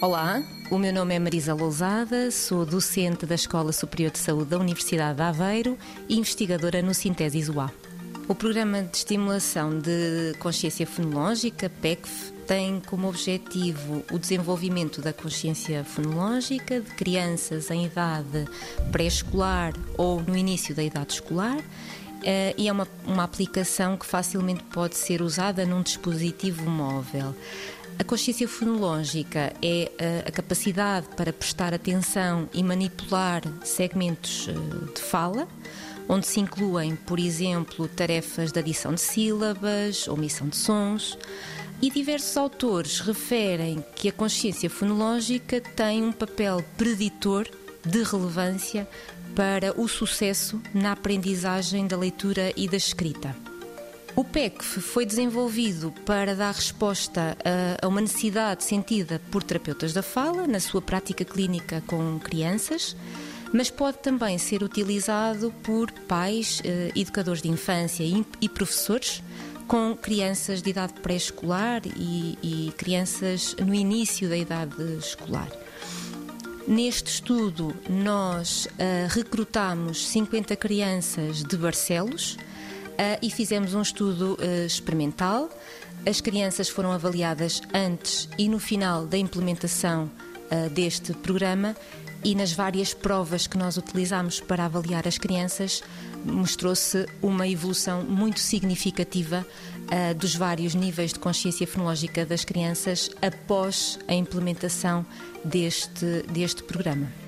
Olá, o meu nome é Marisa Lousada, sou docente da Escola Superior de Saúde da Universidade de Aveiro e investigadora no Sintesis UA. O Programa de Estimulação de Consciência Fonológica, PECF, tem como objetivo o desenvolvimento da consciência fonológica de crianças em idade pré-escolar ou no início da idade escolar Uh, e é uma, uma aplicação que facilmente pode ser usada num dispositivo móvel. A consciência fonológica é a, a capacidade para prestar atenção e manipular segmentos uh, de fala, onde se incluem, por exemplo, tarefas de adição de sílabas, omissão de sons. E diversos autores referem que a consciência fonológica tem um papel preditor de relevância para o sucesso na aprendizagem da leitura e da escrita. O PECF foi desenvolvido para dar resposta a, uma necessidade sentida por terapeutas da fala na sua prática clínica com crianças, mas pode também ser utilizado por pais, eh, educadores de infância e, professores com crianças de idade pré-escolar e, e crianças no início da idade escolar. Neste estudo, nós uh, recrutamos 50 crianças de Barcelos e fizemos um estudo uh, experimental. As crianças foram avaliadas antes e no final da implementação uh, deste programa e nas várias provas que nós utilizamos para avaliar as crianças, mostrou-se uma evolução muito significativa uh, dos vários níveis de consciência fonológica das crianças após a implementação deste, deste programa.